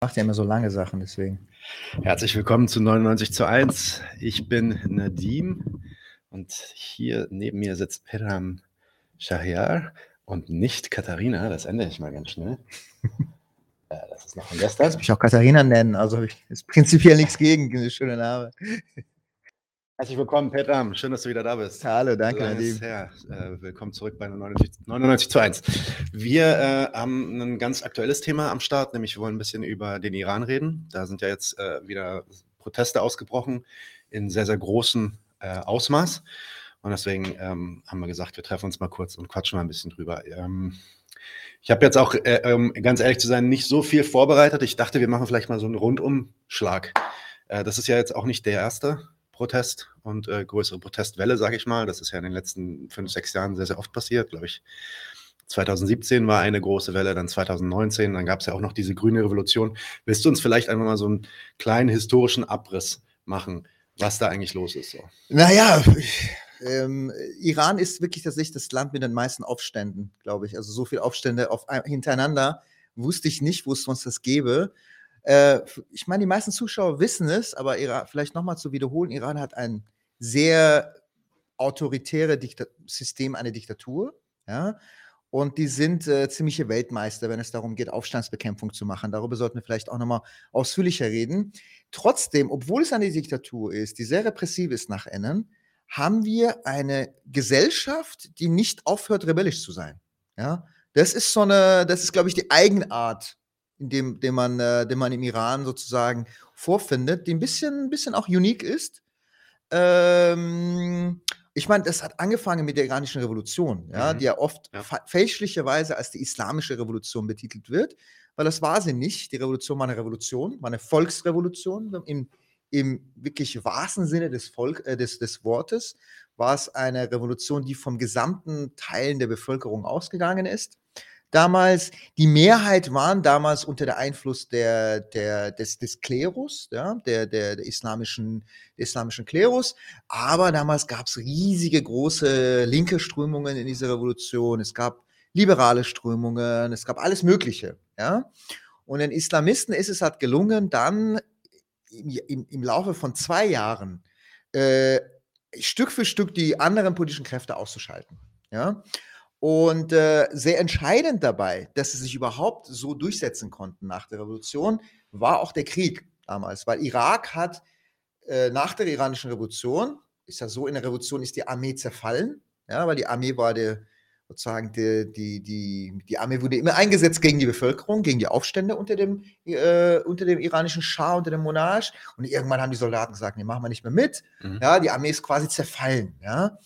Macht ja immer so lange Sachen, deswegen. Herzlich willkommen zu 99 zu 1. Ich bin Nadim und hier neben mir sitzt Peram Shahriar und nicht Katharina. Das ändere ich mal ganz schnell. ja, das ist noch von gestern. Kannst mich auch Katharina nennen, also ist prinzipiell nichts gegen, schöne Name. Herzlich willkommen, Petram. Schön, dass du wieder da bist. Hallo, danke. Äh, willkommen zurück bei 99, 99 zu 1. Wir äh, haben ein ganz aktuelles Thema am Start, nämlich wir wollen ein bisschen über den Iran reden. Da sind ja jetzt äh, wieder Proteste ausgebrochen in sehr, sehr großem äh, Ausmaß. Und deswegen ähm, haben wir gesagt, wir treffen uns mal kurz und quatschen mal ein bisschen drüber. Ähm, ich habe jetzt auch, äh, ähm, ganz ehrlich zu sein, nicht so viel vorbereitet. Ich dachte, wir machen vielleicht mal so einen Rundumschlag. Äh, das ist ja jetzt auch nicht der erste Protest und äh, größere Protestwelle, sage ich mal. Das ist ja in den letzten fünf, sechs Jahren sehr, sehr oft passiert, glaube ich. 2017 war eine große Welle, dann 2019, dann gab es ja auch noch diese grüne Revolution. Willst du uns vielleicht einfach mal so einen kleinen historischen Abriss machen, was da eigentlich los ist? So? Naja, ähm, Iran ist wirklich tatsächlich das Land mit den meisten Aufständen, glaube ich. Also so viele Aufstände auf, hintereinander wusste ich nicht, wo es sonst das gäbe. Äh, ich meine, die meisten Zuschauer wissen es, aber Iran, vielleicht nochmal zu wiederholen, Iran hat ein sehr autoritäres System, eine Diktatur. Ja? Und die sind äh, ziemliche Weltmeister, wenn es darum geht, Aufstandsbekämpfung zu machen. Darüber sollten wir vielleicht auch nochmal ausführlicher reden. Trotzdem, obwohl es eine Diktatur ist, die sehr repressiv ist nach innen, haben wir eine Gesellschaft, die nicht aufhört, rebellisch zu sein. Ja, das ist so eine, das ist, glaube ich, die Eigenart dem, den, man, äh, den man im Iran sozusagen vorfindet, die ein bisschen, ein bisschen auch unique ist. Ähm, ich meine, das hat angefangen mit der iranischen Revolution, ja, mhm. die ja oft ja. fälschlicherweise als die islamische Revolution betitelt wird, weil das war sie nicht. Die Revolution war eine Revolution, war eine Volksrevolution im, im wirklich wahrsten Sinne des, Volk, äh, des, des Wortes war es eine Revolution, die vom gesamten Teilen der Bevölkerung ausgegangen ist damals. Die Mehrheit waren damals unter der Einfluss der, der, des, des Klerus, ja, der, der, der islamischen, islamischen Klerus. Aber damals gab es riesige, große linke Strömungen in dieser Revolution. Es gab liberale Strömungen, es gab alles Mögliche. Ja. Und den Islamisten ist es halt gelungen, dann im, im, im Laufe von zwei Jahren äh, Stück für Stück die anderen politischen Kräfte auszuschalten. Ja. Und äh, sehr entscheidend dabei, dass sie sich überhaupt so durchsetzen konnten nach der Revolution, war auch der Krieg damals, weil Irak hat äh, nach der iranischen Revolution, ist ja so, in der Revolution ist die Armee zerfallen, ja, weil die Armee war der, sozusagen die, die, die, die Armee wurde immer eingesetzt gegen die Bevölkerung, gegen die Aufstände unter dem, äh, unter dem iranischen Schah, unter dem Monarch. Und irgendwann haben die Soldaten gesagt, nee, machen wir nicht mehr mit. Mhm. Ja, die Armee ist quasi zerfallen. Ja.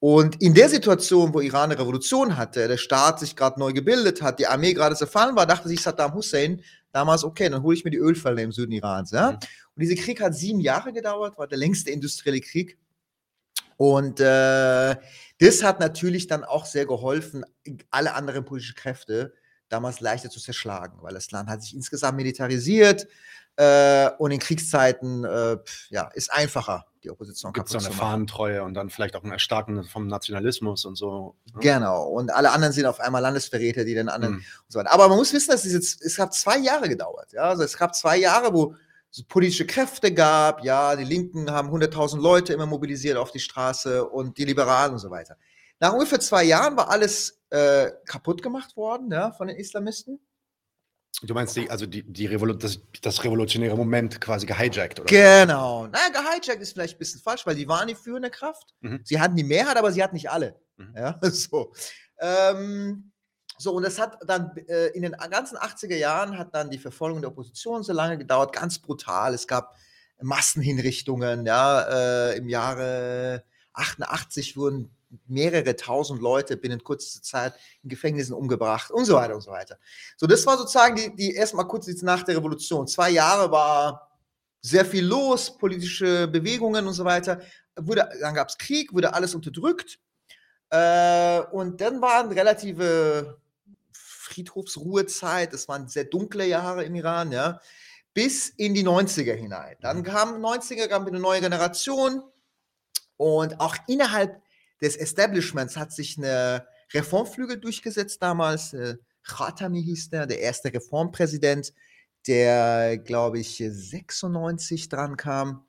Und in der Situation, wo Iran eine Revolution hatte, der Staat sich gerade neu gebildet hat, die Armee gerade zerfallen war, dachte sich Saddam Hussein damals, okay, dann hole ich mir die Ölfelder im Süden Irans. Ja? Mhm. Und dieser Krieg hat sieben Jahre gedauert, war der längste industrielle Krieg. Und äh, das hat natürlich dann auch sehr geholfen, alle anderen politischen Kräfte damals leichter zu zerschlagen, weil das Land hat sich insgesamt militarisiert äh, und in Kriegszeiten äh, ja, ist einfacher die Opposition Gibt es so eine Fahnentreue und dann vielleicht auch ein Erstarken vom Nationalismus und so. Ne? Genau. Und alle anderen sind auf einmal Landesverräter, die den anderen mhm. und so weiter. Aber man muss wissen, dass es jetzt, es hat zwei Jahre gedauert. Ja? Also es gab zwei Jahre, wo es politische Kräfte gab. Ja, die Linken haben 100.000 Leute immer mobilisiert auf die Straße und die Liberalen und so weiter. Nach ungefähr zwei Jahren war alles äh, kaputt gemacht worden ja, von den Islamisten. Du meinst die, also die, die Revolu das, das, revolutionäre Moment quasi gehijackt, oder? Genau. Na, gehijackt ist vielleicht ein bisschen falsch, weil die waren die führende Kraft. Mhm. Sie hatten die Mehrheit, aber sie hatten nicht alle. Mhm. Ja, so. Ähm, so, und das hat dann äh, in den ganzen 80er Jahren hat dann die Verfolgung der Opposition so lange gedauert, ganz brutal. Es gab Massenhinrichtungen, ja, äh, im Jahre 88 wurden mehrere tausend Leute binnen kurzer Zeit in Gefängnissen umgebracht und so weiter und so weiter. So, das war sozusagen die, die erstmal kurz nach der Revolution. Zwei Jahre war sehr viel los, politische Bewegungen und so weiter. Wurde, dann gab es Krieg, wurde alles unterdrückt. Äh, und dann war eine relative Friedhofsruhezeit. Das waren sehr dunkle Jahre im Iran, ja, bis in die 90er hinein. Dann mhm. kam 90er, kam eine neue Generation. Und auch innerhalb des Establishments hat sich eine Reformflügel durchgesetzt damals. Äh, Khatami hieß der, der erste Reformpräsident, der, glaube ich, 96 dran kam.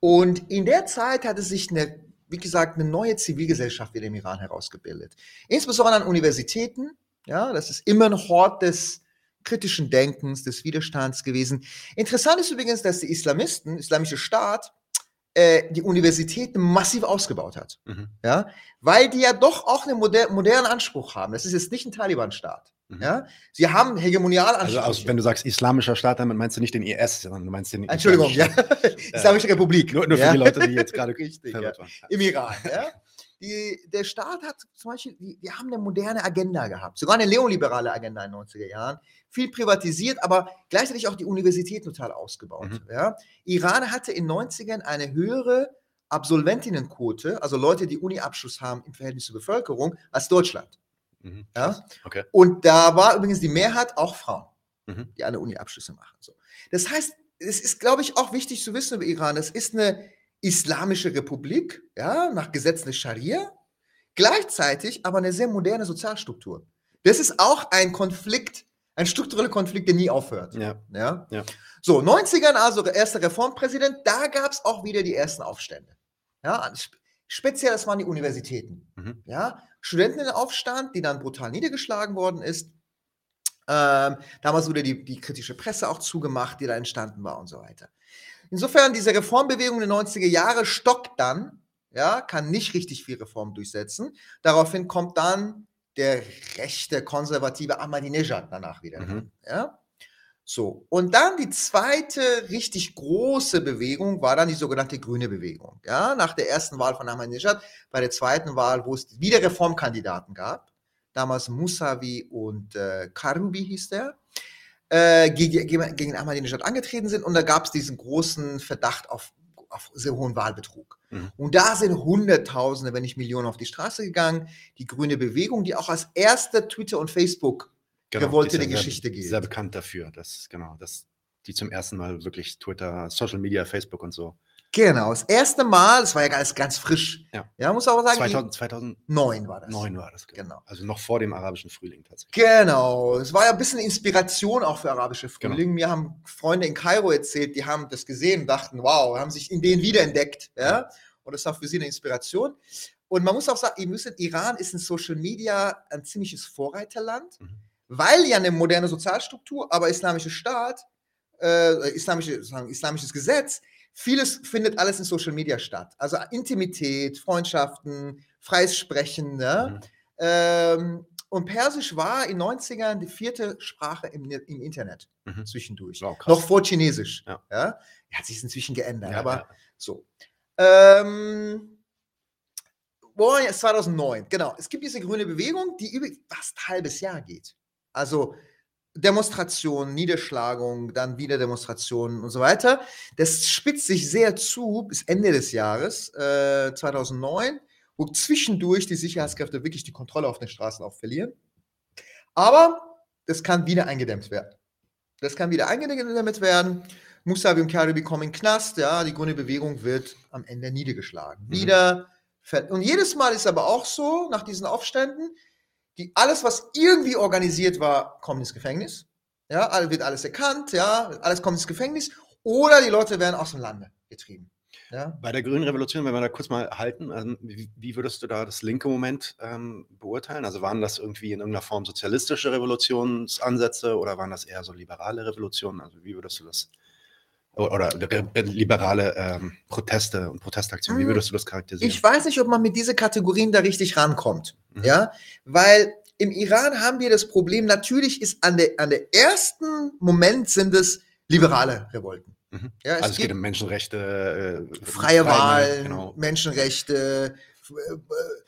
Und in der Zeit hatte sich eine, wie gesagt, eine neue Zivilgesellschaft wieder im Iran herausgebildet. Insbesondere an Universitäten. Ja, das ist immer ein Hort des kritischen Denkens, des Widerstands gewesen. Interessant ist übrigens, dass die Islamisten, Islamische Staat, äh, die Universitäten massiv ausgebaut hat. Mhm. Ja, weil die ja doch auch einen moder modernen Anspruch haben. Das ist jetzt nicht ein Taliban-Staat. Mhm. Ja, sie haben hegemonial Also wenn du sagst islamischer Staat, dann meinst du nicht den IS, sondern du meinst den Entschuldigung, ja. Islamische Republik. Nur, nur für ja. die Leute, die jetzt gerade richtig ja. waren. Im Iran. Ja. Die, der Staat hat zum Beispiel, die, die haben eine moderne Agenda gehabt, sogar eine neoliberale Agenda in den 90er Jahren, viel privatisiert, aber gleichzeitig auch die Universität total ausgebaut. Mhm. Ja. Iran hatte in den 90ern eine höhere Absolventinnenquote, also Leute, die Uni-Abschluss haben im Verhältnis zur Bevölkerung, als Deutschland. Mhm. Ja? Okay. Und da war übrigens die Mehrheit auch Frauen, mhm. die alle Uni-Abschlüsse machen. So. Das heißt, es ist, glaube ich, auch wichtig zu wissen über Iran. Es ist eine islamische Republik, ja, nach Gesetzen des Scharia, gleichzeitig aber eine sehr moderne Sozialstruktur. Das ist auch ein Konflikt, ein struktureller Konflikt, der nie aufhört. Ja. Ja? ja. So, 90ern, also erster Reformpräsident, da gab es auch wieder die ersten Aufstände. Ja, speziell, das waren die Universitäten. Mhm. Ja, Studentenaufstand, die dann brutal niedergeschlagen worden ist. Ähm, damals wurde die, die kritische Presse auch zugemacht, die da entstanden war und so weiter. Insofern, diese Reformbewegung der 90er Jahre stockt dann, ja, kann nicht richtig viel Reform durchsetzen. Daraufhin kommt dann der rechte, konservative Ahmadinejad danach wieder. Mhm. Ja? So, und dann die zweite richtig große Bewegung war dann die sogenannte Grüne Bewegung. Ja, nach der ersten Wahl von Ahmadinejad, bei der zweiten Wahl, wo es wieder Reformkandidaten gab, damals Musavi und äh, Karubi hieß der, äh, gegen, gegen Ahmadinejad angetreten sind und da gab es diesen großen Verdacht auf, auf sehr hohen Wahlbetrug. Mhm. Und da sind Hunderttausende, wenn nicht Millionen auf die Straße gegangen. Die Grüne Bewegung, die auch als erste Twitter und Facebook genau, gewollte die Geschichte geht. Sehr bekannt dafür, dass, genau, dass die zum ersten Mal wirklich Twitter, Social Media, Facebook und so. Genau, das erste Mal, das war ja ganz, ganz frisch. Ja, ja muss aber sagen. 2000, 2009 war das. 9 war das, genau. genau. Also noch vor dem arabischen Frühling tatsächlich. Genau, es war ja ein bisschen Inspiration auch für arabische genau. Frühling. Genau. Mir haben Freunde in Kairo erzählt, die haben das gesehen dachten, wow, haben sich in denen wiederentdeckt. Ja? Und das war für sie eine Inspiration. Und man muss auch sagen, ihr müsst, Iran ist in Social Media ein ziemliches Vorreiterland. Mhm weil ja eine moderne Sozialstruktur, aber islamischer Staat, äh, islamische, islamisches Gesetz, vieles findet alles in Social Media statt. Also Intimität, Freundschaften, freies Sprechen. Ne? Mhm. Ähm, und Persisch war in den 90ern die vierte Sprache im, im Internet mhm. zwischendurch. Wow, Noch vor Chinesisch. Ja. ja. Hat sich inzwischen geändert, ja, aber ja. so. Ähm, boah, 2009, genau. Es gibt diese grüne Bewegung, die über fast ein halbes Jahr geht. Also Demonstrationen, Niederschlagung, dann wieder Demonstrationen und so weiter. Das spitzt sich sehr zu bis Ende des Jahres äh, 2009, wo zwischendurch die Sicherheitskräfte wirklich die Kontrolle auf den Straßen auch verlieren. Aber das kann wieder eingedämmt werden. Das kann wieder eingedämmt werden. Musavi und Karibi kommen in Knast, ja, die grüne Bewegung wird am Ende niedergeschlagen. Mhm. Wieder. Und jedes Mal ist aber auch so, nach diesen Aufständen, die alles, was irgendwie organisiert war, kommt ins Gefängnis. Ja, wird alles erkannt, ja, alles kommt ins Gefängnis. Oder die Leute werden aus dem Lande getrieben. Ja. Bei der Grünen Revolution, wenn wir da kurz mal halten, wie, wie, würdest du da das linke Moment ähm, beurteilen? Also waren das irgendwie in irgendeiner Form sozialistische Revolutionsansätze oder waren das eher so liberale Revolutionen? Also wie würdest du das oder liberale ähm, Proteste und Protestaktionen. Wie hm. würdest du das charakterisieren? Ich weiß nicht, ob man mit diesen Kategorien da richtig rankommt. Mhm. Ja, weil im Iran haben wir das Problem, natürlich ist an der, an der ersten Moment sind es liberale Revolten. Mhm. Ja, es also es geht um Menschenrechte, äh, freie Wahlen, genau. Menschenrechte, äh,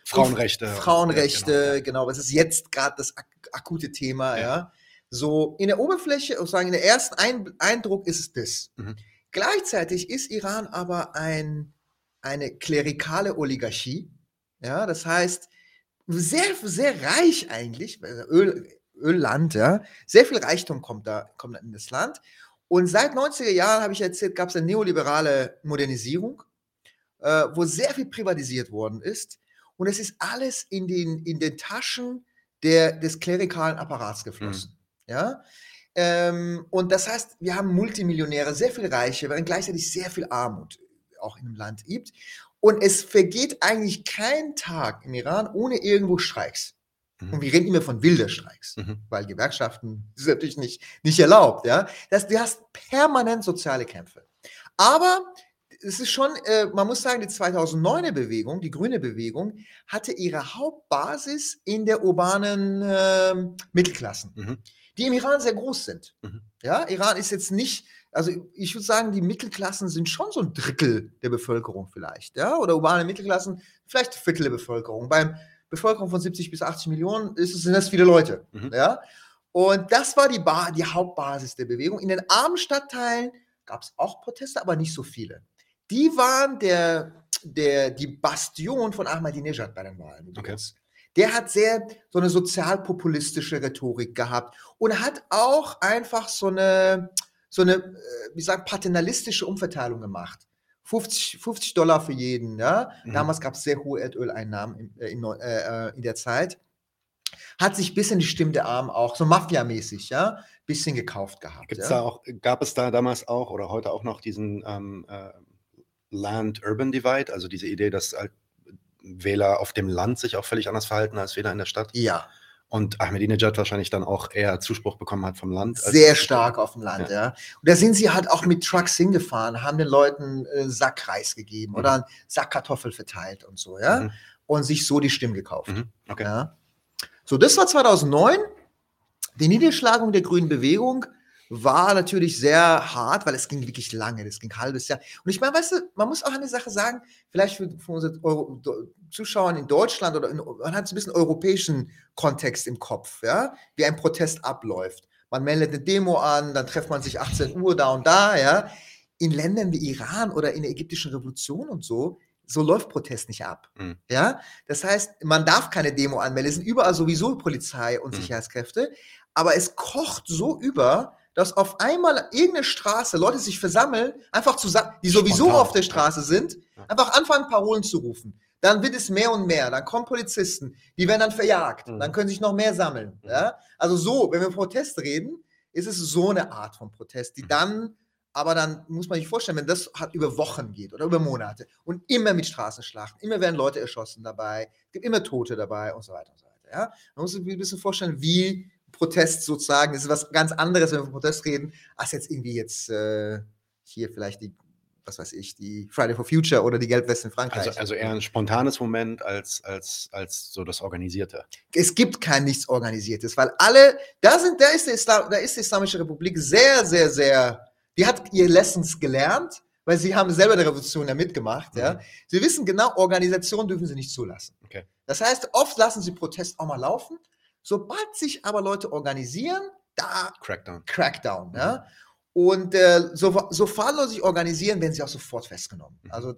Frauenrechte. Frauenrechte, ja, genau. genau. Das ist jetzt gerade das ak akute Thema, ja. ja. So in der Oberfläche, sozusagen in der ersten ein Eindruck ist es das. Mhm. Gleichzeitig ist Iran aber ein, eine klerikale Oligarchie. Ja, das heißt, sehr, sehr reich eigentlich, Öl, Ölland, ja. Sehr viel Reichtum kommt da, kommt in das Land. Und seit 90er Jahren, habe ich erzählt, gab es eine neoliberale Modernisierung, äh, wo sehr viel privatisiert worden ist. Und es ist alles in den, in den Taschen der, des klerikalen Apparats geflossen. Mhm. Ja? Ähm, und das heißt, wir haben Multimillionäre, sehr viel Reiche, während gleichzeitig sehr viel Armut auch in dem Land gibt. Und es vergeht eigentlich kein Tag im Iran ohne irgendwo Streiks. Mhm. Und wir reden immer von wilder Streiks, mhm. weil Gewerkschaften ist natürlich nicht, nicht erlaubt. Ja? Das, du hast permanent soziale Kämpfe. Aber es ist schon, äh, man muss sagen, die 2009er Bewegung, die grüne Bewegung, hatte ihre Hauptbasis in der urbanen äh, Mittelklassen, mhm. Die im Iran sehr groß sind. Mhm. Ja, Iran ist jetzt nicht, also ich würde sagen, die Mittelklassen sind schon so ein Drittel der Bevölkerung vielleicht, ja, oder urbane Mittelklassen, vielleicht ein Viertel der Bevölkerung. Beim Bevölkerung von 70 bis 80 Millionen ist, sind das viele Leute, mhm. ja. Und das war die, ba die Hauptbasis der Bewegung. In den armen Stadtteilen gab es auch Proteste, aber nicht so viele. Die waren der, der, die Bastion von Ahmadinejad bei den Wahlen. Okay. Der hat sehr so eine sozialpopulistische Rhetorik gehabt und hat auch einfach so eine, so eine, äh, wie sagt, paternalistische Umverteilung gemacht. 50, 50 Dollar für jeden. Ja? Mhm. Damals gab es sehr hohe Erdöleinnahmen in, äh, in, äh, in, der Zeit. Hat sich bis in die Stimme der Armen auch, so Mafia-mäßig, ja, bisschen gekauft gehabt. Gibt's ja? da auch, gab es da damals auch oder heute auch noch diesen ähm, äh, Land-Urban-Divide, also diese Idee, dass halt Wähler auf dem Land sich auch völlig anders verhalten als Wähler in der Stadt? Ja. Und Ahmadinejad wahrscheinlich dann auch eher Zuspruch bekommen hat vom Land. Sehr stark auf dem Land, ja. ja. Und da sind sie halt auch mit Trucks hingefahren, haben den Leuten äh, Sack Reis gegeben mhm. oder einen Sack Kartoffel verteilt und so, ja. Mhm. Und sich so die Stimmen gekauft. Mhm. Okay. Ja. So, das war 2009. Die Niederschlagung der grünen Bewegung war natürlich sehr hart, weil es ging wirklich lange, das ging ein halbes Jahr. Und ich meine, weißt du, man muss auch eine Sache sagen, vielleicht für, für unsere Euro, Zuschauer in Deutschland oder in, man hat so ein bisschen europäischen Kontext im Kopf, ja, wie ein Protest abläuft. Man meldet eine Demo an, dann trifft man sich 18 Uhr da und da, ja. In Ländern wie Iran oder in der ägyptischen Revolution und so, so läuft Protest nicht ab. Mhm. Ja, das heißt, man darf keine Demo anmelden. Es sind überall sowieso Polizei und mhm. Sicherheitskräfte, aber es kocht so über, dass auf einmal irgendeine Straße Leute sich versammeln, einfach zusammen, die sowieso Spontan. auf der Straße sind, einfach anfangen, Parolen zu rufen. Dann wird es mehr und mehr. Dann kommen Polizisten, die werden dann verjagt. Mhm. Dann können sich noch mehr sammeln. Mhm. Ja? Also so, wenn wir Protest reden, ist es so eine Art von Protest, die mhm. dann, aber dann muss man sich vorstellen, wenn das hat über Wochen geht oder über Monate und immer mit Straßenschlachten, immer werden Leute erschossen dabei, es gibt immer Tote dabei und so weiter und so weiter. Ja? Man muss sich ein bisschen vorstellen, wie Protest sozusagen. Das ist was ganz anderes, wenn wir von Protest reden, als jetzt irgendwie jetzt äh, hier vielleicht die, was weiß ich, die Friday for Future oder die Gelbwesten in Frankreich. Also, also eher ein spontanes Moment als, als, als so das Organisierte. Es gibt kein nichts Organisiertes, weil alle, da sind, da ist, Islam, da ist die Islamische Republik sehr, sehr, sehr, die hat ihr Lessons gelernt, weil sie haben selber der Revolution ja mitgemacht. Mhm. Ja. Sie wissen genau, Organisationen dürfen sie nicht zulassen. Okay. Das heißt, oft lassen sie Protest auch mal laufen, Sobald sich aber Leute organisieren, da Crackdown. Crackdown, ja. Und äh, so, so fahrlos sich organisieren, werden sie auch sofort festgenommen. Mhm. Also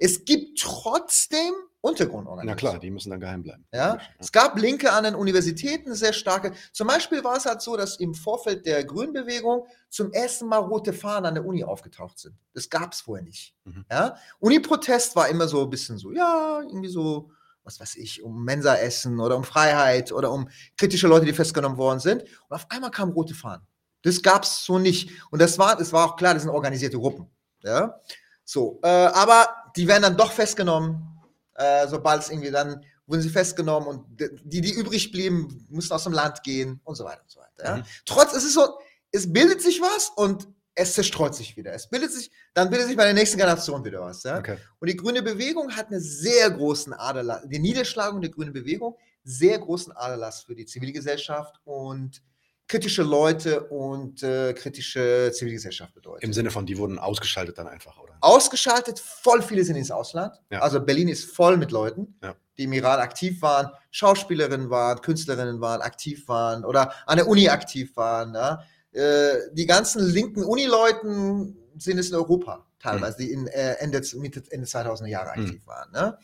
es gibt trotzdem Untergrundorganisationen. Na klar, die müssen dann geheim bleiben. Ja? ja? Es gab Linke an den Universitäten, sehr starke. Zum Beispiel war es halt so, dass im Vorfeld der Grünbewegung zum ersten Mal rote Fahnen an der Uni aufgetaucht sind. Das gab es vorher nicht. Mhm. Ja? Uni-Protest war immer so ein bisschen so, ja, irgendwie so was weiß ich, um Mensa-Essen oder um Freiheit oder um kritische Leute, die festgenommen worden sind. Und auf einmal kamen rote Fahnen. Das gab es so nicht. Und das war, das war auch klar, das sind organisierte Gruppen. Ja? So, äh, aber die werden dann doch festgenommen, äh, sobald es irgendwie dann wurden sie festgenommen und die, die übrig blieben, mussten aus dem Land gehen und so weiter und so weiter. Ja? Mhm. Trotz, es ist so, es bildet sich was und es zerstreut sich wieder. Es bildet sich, dann bildet sich bei der nächsten Generation wieder was. Ja? Okay. Und die grüne Bewegung hat einen sehr großen Aderlass, die Niederschlagung der grünen Bewegung, sehr großen Aderlass für die Zivilgesellschaft und kritische Leute und äh, kritische Zivilgesellschaft bedeutet. Im Sinne von, die wurden ausgeschaltet dann einfach, oder? Ausgeschaltet, voll viele sind ins Ausland. Ja. Also Berlin ist voll mit Leuten, ja. die im Iran aktiv waren, Schauspielerinnen waren, Künstlerinnen waren, aktiv waren oder an der Uni aktiv waren. Ja? Äh, die ganzen linken Unileuten sind es in Europa teilweise, die in, äh, Ende, Mitte, Ende 2000er Jahre mhm. aktiv mhm. waren. Ne?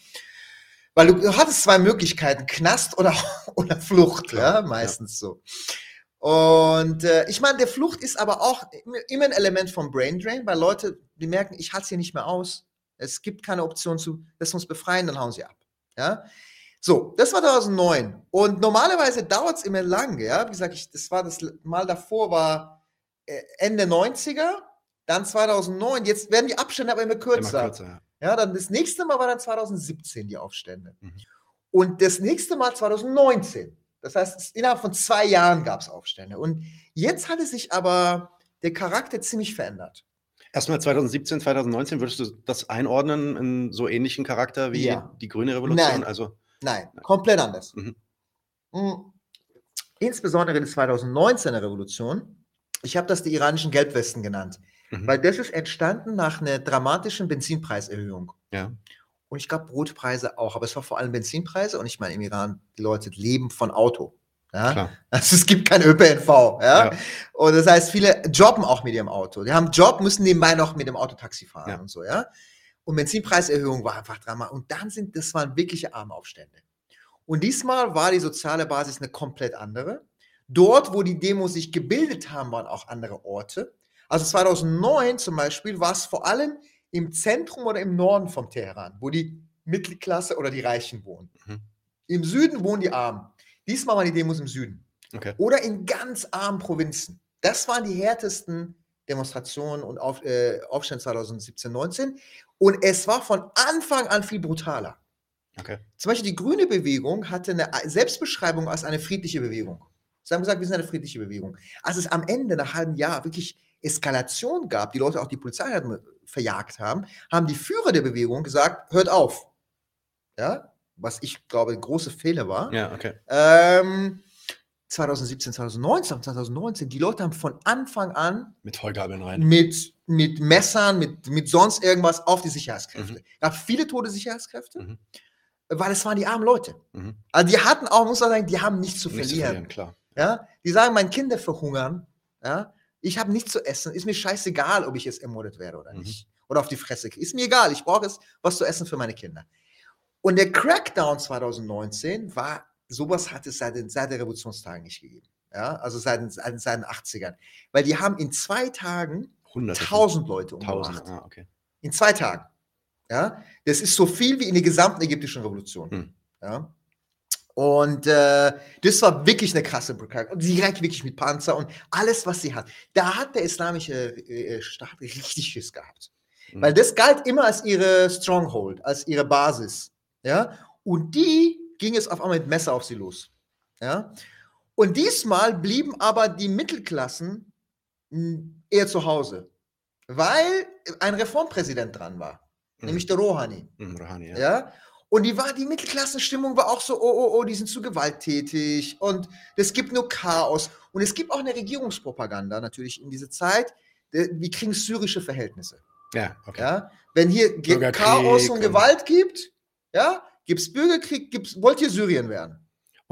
Weil du, du, hattest zwei Möglichkeiten, Knast oder, oder Flucht, ja, meistens ja. so. Und äh, ich meine, der Flucht ist aber auch immer ein Element vom Brain Drain, weil Leute, die merken, ich halte es hier nicht mehr aus. Es gibt keine Option zu, lass uns befreien, dann hauen sie ab. Ja? So, das war 2009. Und normalerweise dauert es immer lang, ja. Wie gesagt, ich, das war das Mal davor, war äh, Ende 90er, dann 2009. Jetzt werden die Abstände aber immer kürzer. Immer kürzer ja. ja. dann das nächste Mal war dann 2017 die Aufstände. Mhm. Und das nächste Mal 2019. Das heißt, innerhalb von zwei Jahren gab es Aufstände. Und jetzt hatte sich aber der Charakter ziemlich verändert. Erstmal 2017, 2019, würdest du das einordnen in so ähnlichen Charakter wie ja. die Grüne Revolution? Nein. Also, Nein, Nein. komplett anders. Mhm. Mhm. Insbesondere die 2019er Revolution. Ich habe das die iranischen Gelbwesten genannt, mhm. weil das ist entstanden nach einer dramatischen Benzinpreiserhöhung. Ja. Und ich glaube, Brotpreise auch, aber es war vor allem Benzinpreise. Und ich meine, im Iran, die Leute leben von Auto. Ja? Also es gibt kein ÖPNV. Ja? ja? Und das heißt, viele jobben auch mit ihrem Auto. Die haben einen Job, müssen nebenbei noch mit dem Auto Taxi fahren ja. und so, ja. Und Benzinpreiserhöhung war einfach dramatisch. Und dann sind, das waren wirkliche Armaufstände. Und diesmal war die soziale Basis eine komplett andere. Dort, wo die Demos sich gebildet haben, waren auch andere Orte. Also 2009 zum Beispiel war es vor allem im Zentrum oder im Norden von Teheran, wo die Mittelklasse oder die Reichen wohnen. Mhm. Im Süden wohnen die Armen. Diesmal waren die Demos im Süden. Okay. Oder in ganz armen Provinzen. Das waren die härtesten Demonstrationen und Auf, äh, Aufstände 2017, 19. Und es war von Anfang an viel brutaler. Okay. Zum Beispiel die grüne Bewegung hatte eine Selbstbeschreibung als eine friedliche Bewegung. Sie haben gesagt, wir sind eine friedliche Bewegung. Als es am Ende, nach einem halben Jahr, wirklich Eskalation gab, die Leute auch die Polizei hatten, verjagt haben, haben die Führer der Bewegung gesagt, hört auf. Ja, was ich glaube, ein großer Fehler war. Ja, okay. Ähm, 2017, 2019, 2019, die Leute haben von Anfang an mit Heugabeln rein. Mit, mit Messern, mit, mit sonst irgendwas auf die Sicherheitskräfte. Mhm. gab viele tote Sicherheitskräfte, mhm. weil es waren die armen Leute. Mhm. Also die hatten auch, muss man sagen, die haben nichts zu verlieren. Nicht zu verlieren klar. Ja? Die sagen, meine Kinder verhungern. Ja? Ich habe nichts zu essen. Ist mir scheißegal, ob ich jetzt ermordet werde oder mhm. nicht. Oder auf die Fresse. Ist mir egal. Ich brauche es, was zu essen für meine Kinder. Und der Crackdown 2019 war, sowas hat es seit, den, seit der Revolutionstagen nicht gegeben. Ja, also seit, seit, seit den 80ern. Weil die haben in zwei Tagen 1000 Leute umgebracht. Ah, okay. In zwei Tagen. Ja, das ist so viel wie in der gesamten ägyptischen Revolution. Hm. Ja. Und äh, das war wirklich eine krasse Brücke. Und direkt wirklich mit Panzer und alles, was sie hat. Da hat der islamische äh, Staat richtig Schiss gehabt. Mhm. Weil das galt immer als ihre Stronghold, als ihre Basis. Ja? Und die ging es auf einmal mit Messer auf sie los. Ja? Und diesmal blieben aber die Mittelklassen eher zu Hause, weil ein Reformpräsident dran war, mhm. nämlich der Rouhani. Mhm, Rouhani ja. ja? Und die, war, die Mittelklassenstimmung war auch so, oh, oh, oh, die sind zu gewalttätig und es gibt nur Chaos. Und es gibt auch eine Regierungspropaganda natürlich in dieser Zeit. Wir kriegen syrische Verhältnisse. Ja, okay. Ja? Wenn hier Chaos und, Gewalt gibt, ja, gibt es Bürgerkrieg, gibt's, wollt ihr Syrien werden?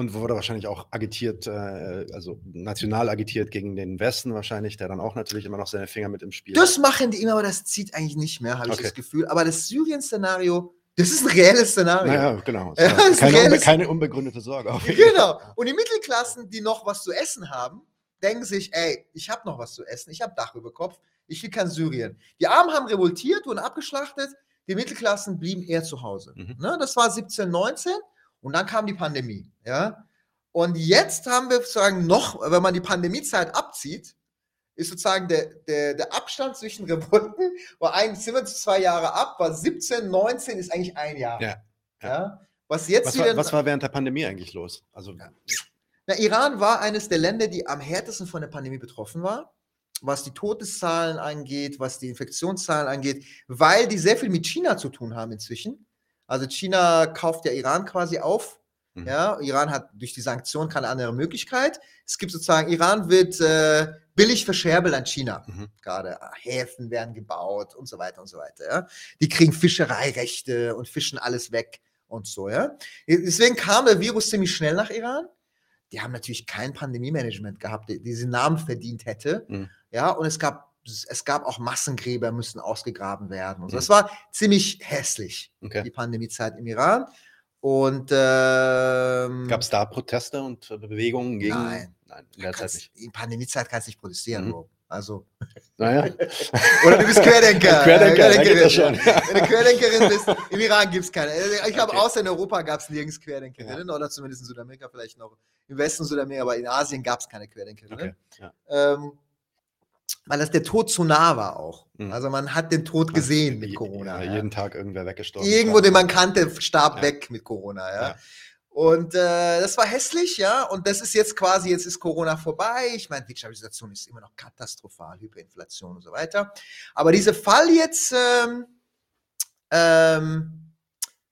Und wurde wahrscheinlich auch agitiert, äh, also national agitiert gegen den Westen wahrscheinlich, der dann auch natürlich immer noch seine Finger mit im Spiel Das machen die immer, aber das zieht eigentlich nicht mehr, habe okay. ich das Gefühl. Aber das Syrien-Szenario das ist ein reelles Szenario. Ja, genau. Ja, keine, unbe keine, unbegründete Sorge. genau. Und die Mittelklassen, die noch was zu essen haben, denken sich, ey, ich habe noch was zu essen, ich habe Dach über Kopf, ich will kein Syrien. Die Armen haben revoltiert, wurden abgeschlachtet, die Mittelklassen blieben eher zu Hause. Mhm. Ne, das war 17, 19 und dann kam die Pandemie. Ja? Und jetzt haben wir sozusagen noch, wenn man die Pandemiezeit abzieht, ist sozusagen der, der, der Abstand zwischen Revolten, war ein, sind wir zwei Jahre ab, war 17, 19 ist eigentlich ein Jahr. Ja. ja. ja? Was jetzt was war, was war während der Pandemie eigentlich los? Also, ja. Na, Iran war eines der Länder, die am härtesten von der Pandemie betroffen war, was die Todeszahlen angeht, was die Infektionszahlen angeht, weil die sehr viel mit China zu tun haben inzwischen. Also China kauft ja Iran quasi auf. Mhm. Ja, Iran hat durch die Sanktionen keine andere Möglichkeit. Es gibt sozusagen, Iran wird äh, billig verscherbelt an China. Mhm. Gerade Häfen werden gebaut und so weiter und so weiter. Ja. Die kriegen Fischereirechte und fischen alles weg und so. Ja. Deswegen kam der Virus ziemlich schnell nach Iran. Die haben natürlich kein Pandemie-Management gehabt, die diesen Namen verdient hätte. Mhm. Ja, und es gab, es gab auch Massengräber, müssten ausgegraben werden. Und so. Mhm. Das war ziemlich hässlich, okay. die Pandemiezeit im Iran. Und ähm, gab es da Proteste und Bewegungen gegen? Nein, nein, in der Zeit nicht. In Pandemiezeit kannst du nicht protestieren. Mhm. Also. Naja. Oder du bist Querdenker. Querdenker, Querdenkerin. Schon. Wenn du Querdenkerin bist, im Iran gibt es keine. Ich glaube, okay. außer in Europa gab es nirgends Querdenkerinnen ja. oder zumindest in Südamerika vielleicht noch. Im Westen Südamerika, aber in Asien gab es keine Querdenkerinnen. Okay. Ja. Ähm, weil das der Tod zu nah war auch. Mhm. Also man hat den Tod gesehen mit Corona. Ja, jeden Tag irgendwer weggestorben. Irgendwo, den man kannte, starb weg mit Corona. Ja. Und äh, das war hässlich, ja. Und das ist jetzt quasi, jetzt ist Corona vorbei. Ich meine, die Stabilisation ist immer noch katastrophal, Hyperinflation und so weiter. Aber dieser Fall jetzt ähm, ähm,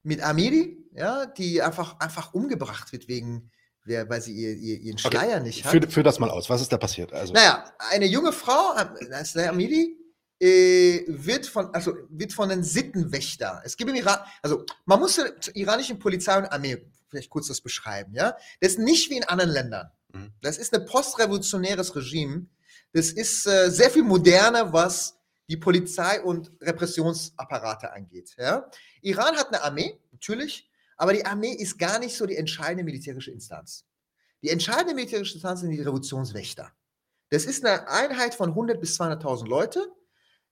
mit Amiri, ja, die einfach, einfach umgebracht wird wegen, weil sie ihr, ihr, ihren Schleier okay. nicht hat. Führ, führ, das mal aus. Was ist da passiert? Also. Naja, eine junge Frau, das ist der Amiri, äh, wird von, also wird von einem Sittenwächter. Es gibt im Iran, also man muss zur iranischen Polizei und Armee vielleicht kurz das beschreiben, ja. Das ist nicht wie in anderen Ländern. Mhm. Das ist ein postrevolutionäres Regime. Das ist äh, sehr viel moderner, was die Polizei und Repressionsapparate angeht. Ja? Iran hat eine Armee, natürlich, aber die Armee ist gar nicht so die entscheidende militärische Instanz. Die entscheidende militärische Instanz sind die Revolutionswächter. Das ist eine Einheit von 100 bis 200.000 Leute,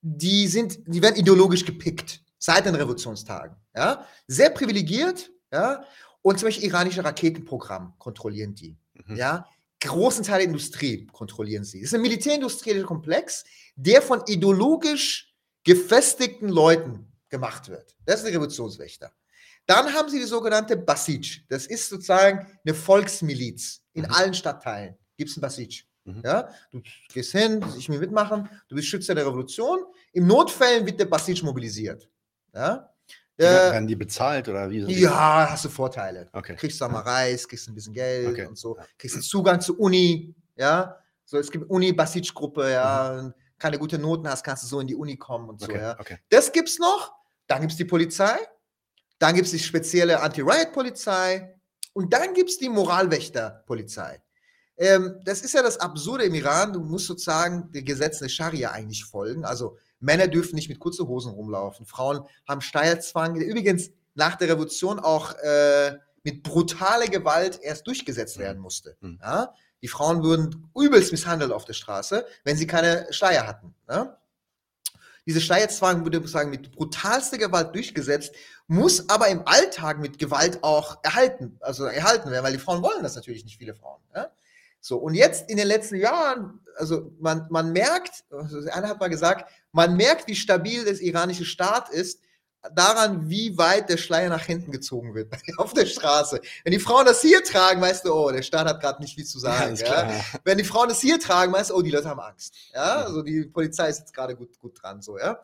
die sind, die werden ideologisch gepickt seit den Revolutionstagen. Ja? Sehr privilegiert, ja, und zum Beispiel iranische Raketenprogramm kontrollieren die. Mhm. Ja, großen Teil der Industrie kontrollieren sie. Es ist ein militärindustrieller Komplex, der von ideologisch gefestigten Leuten gemacht wird. Das ist die Revolutionswächter. Dann haben sie die sogenannte Basij. Das ist sozusagen eine Volksmiliz. In mhm. allen Stadtteilen gibt es ein Basij. Mhm. Ja, du gehst hin, ich will mitmachen, du bist Schützer der Revolution. Im Notfällen wird der Basij mobilisiert. Ja? Äh, werden die bezahlt oder wie? Ja, hast du Vorteile. Okay. Kriegst du mal Reis, kriegst ein bisschen Geld okay. und so, kriegst einen Zugang zur Uni, ja. So, es gibt Uni-Basic-Gruppe, ja. Mhm. Keine gute Noten hast, kannst du so in die Uni kommen und so, okay. ja. Okay. Das gibt's noch. Dann gibt's die Polizei. Dann gibt's die spezielle Anti-Riot-Polizei. Und dann gibt's die Moralwächter-Polizei. Ähm, das ist ja das Absurde im Iran. Du musst sozusagen den Gesetzen der Scharia eigentlich folgen. Also Männer dürfen nicht mit kurzen Hosen rumlaufen. Frauen haben Steilzwang, der übrigens nach der Revolution auch äh, mit brutaler Gewalt erst durchgesetzt werden musste. Mhm. Ja? Die Frauen wurden übelst misshandelt auf der Straße, wenn sie keine Steier hatten. Ja? Diese Steierzwang wurde sozusagen mit brutalster Gewalt durchgesetzt, muss aber im Alltag mit Gewalt auch erhalten, also erhalten werden, weil die Frauen wollen das natürlich nicht, viele Frauen. Ja? So, und jetzt in den letzten Jahren, also man, man merkt, also einer hat mal gesagt, man merkt, wie stabil das iranische Staat ist, daran, wie weit der Schleier nach hinten gezogen wird auf der Straße. Wenn die Frauen das hier tragen, weißt du, oh, der Staat hat gerade nicht viel zu sagen. Ja, ja. Wenn die Frauen das hier tragen, weißt du, oh, die Leute haben Angst. Ja, also die Polizei ist jetzt gerade gut, gut dran, so, ja.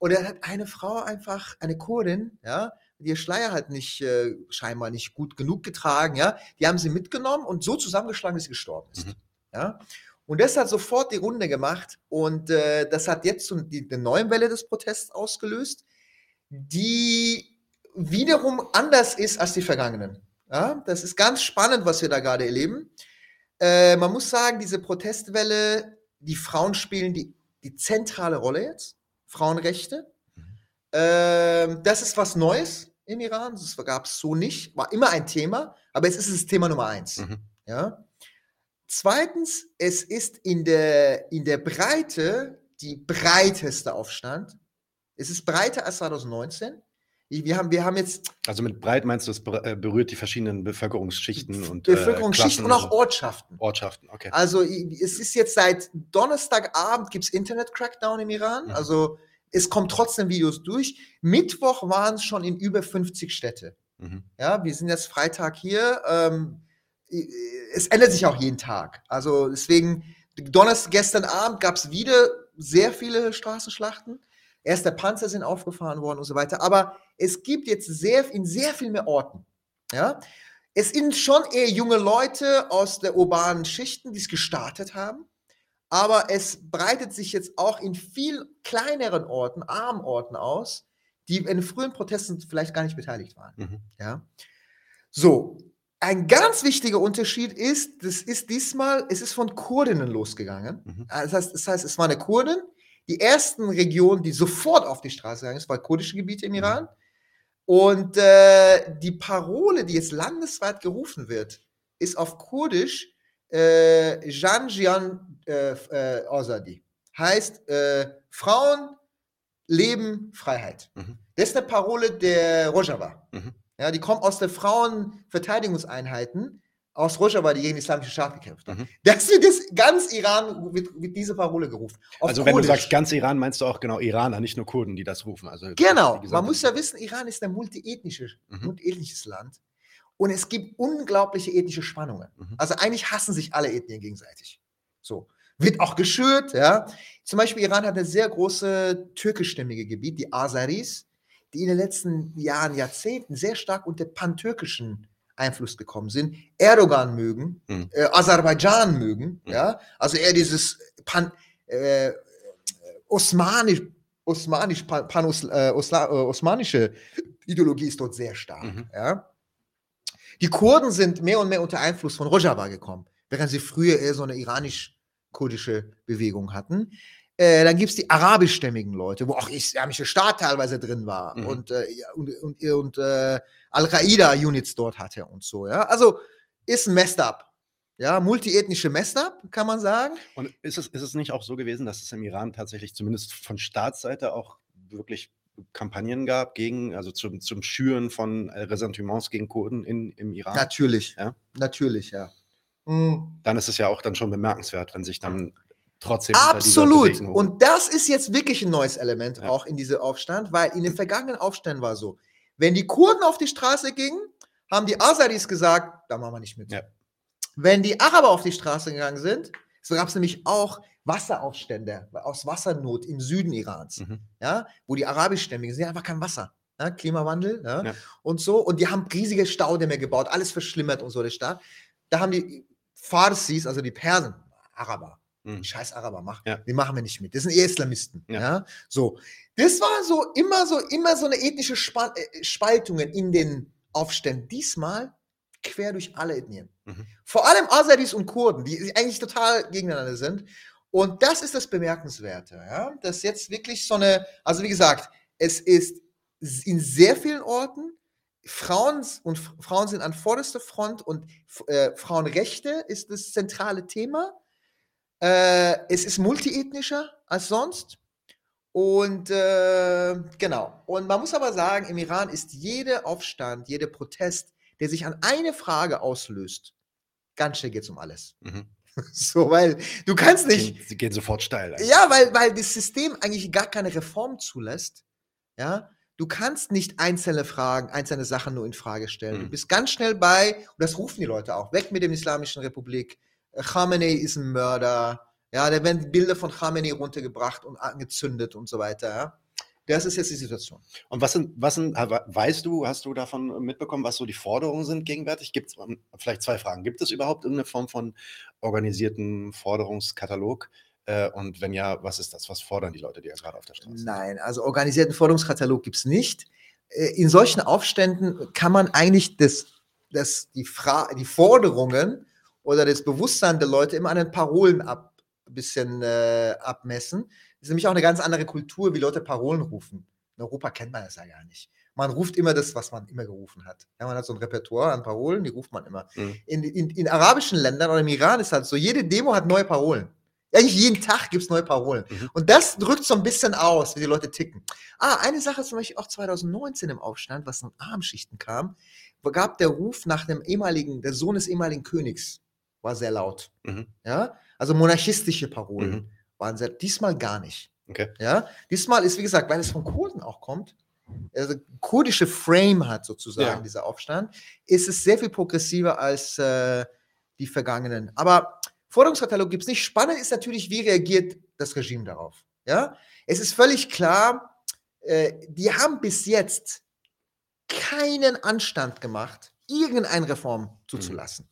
Und er hat eine Frau einfach, eine Kurdin, ja, ihr Schleier halt nicht, äh, scheinbar nicht gut genug getragen, ja. Die haben sie mitgenommen und so zusammengeschlagen, dass sie gestorben ist. Mhm. Ja. Und das hat sofort die Runde gemacht und äh, das hat jetzt so die, die neue Welle des Protests ausgelöst, die wiederum anders ist als die vergangenen. Ja, das ist ganz spannend, was wir da gerade erleben. Äh, man muss sagen, diese Protestwelle, die Frauen spielen die, die zentrale Rolle jetzt. Frauenrechte. Mhm. Äh, das ist was Neues im Iran. Das gab es so nicht. War immer ein Thema, aber es ist das Thema Nummer eins. Mhm. Ja? Zweitens, es ist in der, in der Breite die breiteste Aufstand. Es ist breiter als 2019. Wir haben, wir haben jetzt. Also mit breit meinst du, es äh, berührt die verschiedenen Bevölkerungsschichten und. Äh, Bevölkerungsschichten äh, und auch Ortschaften. Ortschaften, okay. Also es ist jetzt seit Donnerstagabend gibt es Internet-Crackdown im Iran. Mhm. Also es kommen trotzdem Videos durch. Mittwoch waren es schon in über 50 Städte. Mhm. Ja, wir sind jetzt Freitag hier. Ähm, es ändert sich auch jeden Tag. Also deswegen, Donnerstag, gestern Abend gab es wieder sehr viele Straßenschlachten. Erst der Panzer sind aufgefahren worden und so weiter. Aber es gibt jetzt sehr, in sehr viel mehr Orten. Ja, es sind schon eher junge Leute aus der urbanen Schichten, die es gestartet haben aber es breitet sich jetzt auch in viel kleineren Orten, armen Orten aus, die in frühen Protesten vielleicht gar nicht beteiligt waren. Mhm. Ja? So, ein ganz wichtiger Unterschied ist, das ist diesmal, es ist von Kurdinnen losgegangen. Mhm. Das, heißt, das heißt, es war eine Kurdin. Die ersten Regionen, die sofort auf die Straße gegangen sind, waren kurdische Gebiete im mhm. Iran. Und äh, die Parole, die jetzt landesweit gerufen wird, ist auf Kurdisch äh, Jan Jian äh, äh, Ozadi. heißt äh, Frauen, Leben, Freiheit. Mhm. Das ist eine Parole der Rojava. Mhm. Ja, die kommt aus der Frauenverteidigungseinheiten aus Rojava, die gegen den islamischen Staat gekämpft haben. Mhm. Das wird das ganz Iran mit, mit dieser Parole gerufen. also wenn Kurdisch. du sagst ganz Iran, meinst du auch genau Iraner, nicht nur Kurden, die das rufen. Also genau, man muss ja wissen, Iran ist ein multiethnisches, mhm. multiethnisches Land und es gibt unglaubliche ethnische Spannungen. Mhm. Also eigentlich hassen sich alle Ethnien gegenseitig. So. Wird auch geschürt, ja. Zum Beispiel Iran hat eine sehr große türkischstämmige Gebiet, die Azaris, die in den letzten Jahren, Jahrzehnten sehr stark unter pantürkischen Einfluss gekommen sind, Erdogan mögen, mhm. äh, Aserbaidschan mögen, mhm. ja, also eher dieses Pan, äh, Osmanisch, Osmanisch, Pan, Pan äh, äh, osmanische Ideologie ist dort sehr stark, mhm. ja. Die Kurden sind mehr und mehr unter Einfluss von Rojava gekommen, während sie früher eher so eine iranisch-kurdische Bewegung hatten. Äh, dann gibt es die arabischstämmigen Leute, wo auch islamische Staat teilweise drin war mhm. und, äh, und, und, und äh, Al-Qaida-Units dort hatte und so. Ja? Also ist ein Messed up. Ja, multiethnische Messed-up, kann man sagen. Und ist es, ist es nicht auch so gewesen, dass es im Iran tatsächlich zumindest von Staatsseite auch wirklich Kampagnen gab gegen, also zum, zum Schüren von äh, Ressentiments gegen Kurden in, im Iran? Natürlich, ja. Natürlich, ja. Mhm. Dann ist es ja auch dann schon bemerkenswert, wenn sich dann trotzdem. Absolut. Und das ist jetzt wirklich ein neues Element ja. auch in diesem Aufstand, weil in den vergangenen Aufständen war so, wenn die Kurden auf die Straße gingen, haben die Asaris gesagt, da machen wir nicht mit. Ja. Wenn die Araber auf die Straße gegangen sind, so gab es nämlich auch Wasseraufstände aus Wassernot im Süden Irans, mhm. ja, wo die arabischstämmigen sind einfach kein Wasser. Ja, Klimawandel ja, ja. und so. Und die haben riesige Staudämme gebaut, alles verschlimmert und so der Staat. Da haben die Farsis, also die Persen, Araber, Mhm. Scheiß Araber, mach, ja. die machen wir nicht mit. Das sind eher Islamisten. Ja. ja. So. Das war so immer so, immer so eine ethnische Span äh, Spaltungen in den Aufständen. Diesmal quer durch alle Ethnien. Mhm. Vor allem Aseris und Kurden, die eigentlich total gegeneinander sind. Und das ist das Bemerkenswerte, ja, dass jetzt wirklich so eine, also wie gesagt, es ist in sehr vielen Orten Frauen und Frauen sind an vorderster Front und äh, Frauenrechte ist das zentrale Thema. Äh, es ist multiethnischer als sonst. Und äh, genau. Und man muss aber sagen, im Iran ist jeder Aufstand, jeder Protest, der sich an eine Frage auslöst, ganz schnell geht es um alles. Mhm. So, weil du kannst nicht. Sie gehen sofort steil. Eigentlich. Ja, weil, weil das System eigentlich gar keine Reform zulässt. Ja, du kannst nicht einzelne Fragen, einzelne Sachen nur in Frage stellen. Mhm. Du bist ganz schnell bei, und das rufen die Leute auch, weg mit dem Islamischen Republik, Khamenei ist ein Mörder. Ja, da werden Bilder von Khamenei runtergebracht und angezündet und so weiter. Ja. Das ist jetzt die Situation. Und was sind, was sind, weißt du, hast du davon mitbekommen, was so die Forderungen sind gegenwärtig? Gibt es ähm, vielleicht zwei Fragen? Gibt es überhaupt irgendeine Form von organisierten Forderungskatalog? Äh, und wenn ja, was ist das? Was fordern die Leute, die ja gerade auf der Straße Nein, also organisierten Forderungskatalog gibt es nicht. Äh, in solchen Aufständen kann man eigentlich das, das, die, Fra die Forderungen oder das Bewusstsein der Leute immer an den Parolen ab, ein bisschen äh, abmessen. Das ist nämlich auch eine ganz andere Kultur, wie Leute Parolen rufen. In Europa kennt man das ja gar nicht. Man ruft immer das, was man immer gerufen hat. Ja, man hat so ein Repertoire an Parolen, die ruft man immer. Mhm. In, in, in, arabischen Ländern oder im Iran ist halt so, jede Demo hat neue Parolen. Eigentlich jeden Tag gibt es neue Parolen. Mhm. Und das drückt so ein bisschen aus, wie die Leute ticken. Ah, eine Sache zum Beispiel auch 2019 im Aufstand, was von Armschichten kam, gab der Ruf nach dem ehemaligen, der Sohn des ehemaligen Königs war sehr laut. Mhm. Ja, also monarchistische Parolen mhm. waren sehr, diesmal gar nicht. Okay. Ja, diesmal ist, wie gesagt, weil es von Kurden auch kommt, also kurdische Frame hat sozusagen ja. dieser Aufstand, ist es sehr viel progressiver als äh, die vergangenen. Aber Forderungskatalog gibt es nicht. Spannend ist natürlich, wie reagiert das Regime darauf. Ja, es ist völlig klar, äh, die haben bis jetzt keinen Anstand gemacht, irgendeine Reform zuzulassen.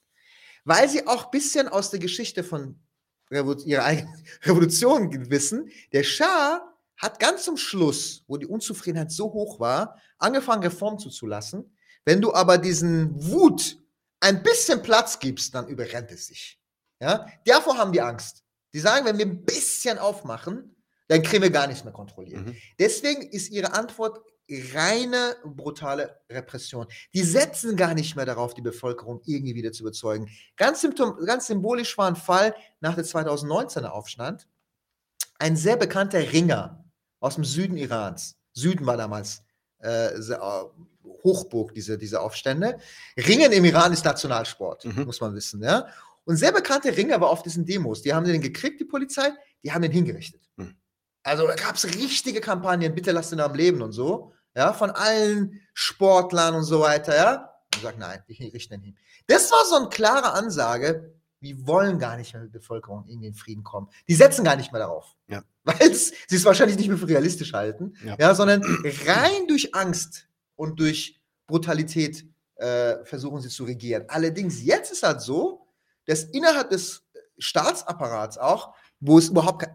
Weil sie auch ein bisschen aus der Geschichte von Revo ihrer eigenen Revolution wissen. Der Schah hat ganz zum Schluss, wo die Unzufriedenheit so hoch war, angefangen, Reformen zuzulassen. Wenn du aber diesen Wut ein bisschen Platz gibst, dann überrennt es sich. Ja? Davor haben die Angst. Die sagen, wenn wir ein bisschen aufmachen, dann kriegen wir gar nichts mehr kontrolliert. Mhm. Deswegen ist ihre Antwort reine brutale Repression. Die setzen gar nicht mehr darauf, die Bevölkerung irgendwie wieder zu überzeugen. Ganz, symptom, ganz symbolisch war ein Fall nach der 2019er Aufstand, ein sehr bekannter Ringer aus dem Süden Irans. Süden war damals äh, äh, Hochburg, diese, diese Aufstände. Ringen im Iran ist Nationalsport, mhm. muss man wissen. Ja? Und sehr bekannte Ringer war auf diesen Demos. Die haben den gekriegt, die Polizei, die haben den hingerichtet. Mhm. Also da gab es richtige Kampagnen, bitte lasst ihn am Leben und so. Ja, von allen Sportlern und so weiter, ja. Und sagt, nein, ich richte ihn hin. Das war so eine klare Ansage, wir wollen gar nicht mehr mit der Bevölkerung in den Frieden kommen. Die setzen gar nicht mehr darauf. Ja. Weil sie es wahrscheinlich nicht mehr für realistisch halten, ja. ja sondern rein durch Angst und durch Brutalität äh, versuchen sie zu regieren. Allerdings, jetzt ist halt so, dass innerhalb des Staatsapparats auch, wo es überhaupt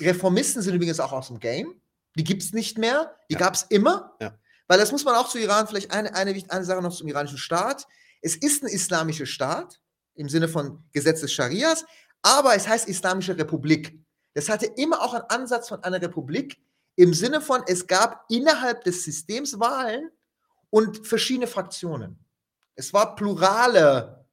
Reformisten sind übrigens auch aus dem Game, die gibt es nicht mehr, die ja. gab es immer. Ja. Weil das muss man auch zu Iran, vielleicht eine, eine, eine Sache noch zum iranischen Staat. Es ist ein islamischer Staat, im Sinne von Gesetz des Scharias, aber es heißt Islamische Republik. Das hatte immer auch einen Ansatz von einer Republik im Sinne von, es gab innerhalb des Systems Wahlen und verschiedene Fraktionen. Es war plurale,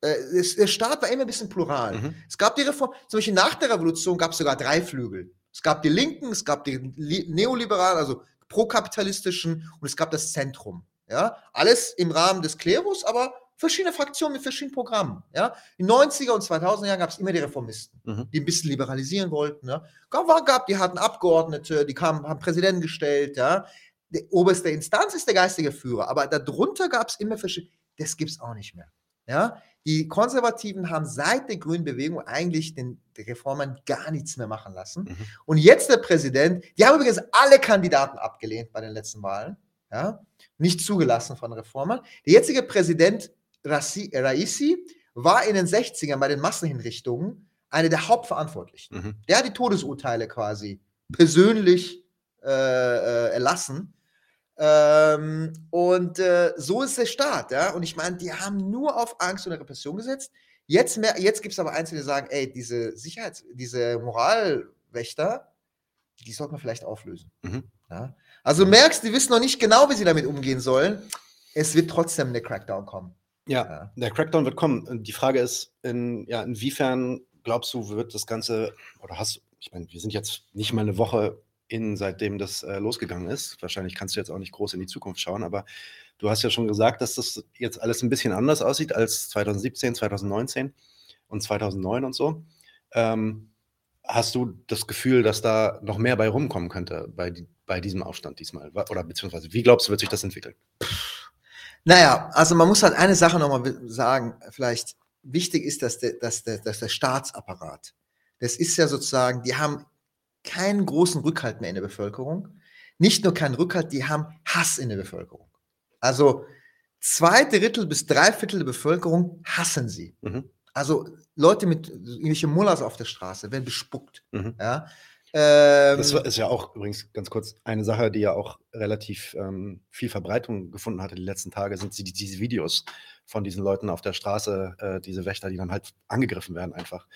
äh, der Staat war immer ein bisschen plural. Mhm. Es gab die Reform, zum Beispiel nach der Revolution gab es sogar drei Flügel. Es gab die Linken, es gab die Neoliberalen, also prokapitalistischen und es gab das Zentrum. Ja, alles im Rahmen des Klerus, aber verschiedene Fraktionen mit verschiedenen Programmen. Ja? In den 90er und 2000er Jahren gab es immer die Reformisten, mhm. die ein bisschen liberalisieren wollten. Ja? Gab, gab, die hatten Abgeordnete, die kamen, haben Präsidenten gestellt. Ja? Die oberste Instanz ist der geistige Führer, aber darunter gab es immer verschiedene. Das gibt es auch nicht mehr. Ja? Die Konservativen haben seit der Grünen Bewegung eigentlich den, Reformern gar nichts mehr machen lassen. Mhm. Und jetzt der Präsident, die haben übrigens alle Kandidaten abgelehnt bei den letzten Wahlen. Ja? Nicht zugelassen von Reformern. Der jetzige Präsident Raisi war in den 60ern bei den Massenhinrichtungen einer der Hauptverantwortlichen. Mhm. Der hat die Todesurteile quasi persönlich äh, äh, erlassen. Ähm, und äh, so ist der Staat, ja. Und ich meine, die haben nur auf Angst und Repression gesetzt. Jetzt, jetzt gibt es aber Einzelne, die sagen, ey, diese Sicherheits-, diese Moralwächter, die sollte man vielleicht auflösen. Mhm. Ja? Also du merkst, die wissen noch nicht genau, wie sie damit umgehen sollen. Es wird trotzdem eine Crackdown kommen. Ja, ja, der Crackdown wird kommen. Die Frage ist, in, ja, inwiefern glaubst du, wird das Ganze, oder hast ich meine, wir sind jetzt nicht mal eine Woche in, seitdem das äh, losgegangen ist. Wahrscheinlich kannst du jetzt auch nicht groß in die Zukunft schauen, aber du hast ja schon gesagt, dass das jetzt alles ein bisschen anders aussieht als 2017, 2019 und 2009 und so. Ähm, hast du das Gefühl, dass da noch mehr bei rumkommen könnte bei, bei diesem Aufstand diesmal? Oder beziehungsweise, wie glaubst du, wird sich das entwickeln? Naja, also man muss halt eine Sache nochmal sagen, vielleicht wichtig ist, dass der, dass, der, dass der Staatsapparat, das ist ja sozusagen, die haben keinen großen Rückhalt mehr in der Bevölkerung. Nicht nur keinen Rückhalt, die haben Hass in der Bevölkerung. Also zwei Drittel bis drei Viertel der Bevölkerung hassen sie. Mhm. Also Leute mit irgendwelche Mullers auf der Straße werden bespuckt. Mhm. Ja? Ähm, das ist ja auch übrigens ganz kurz eine Sache, die ja auch relativ ähm, viel Verbreitung gefunden hatte die letzten Tage, sind die, diese Videos von diesen Leuten auf der Straße, äh, diese Wächter, die dann halt angegriffen werden einfach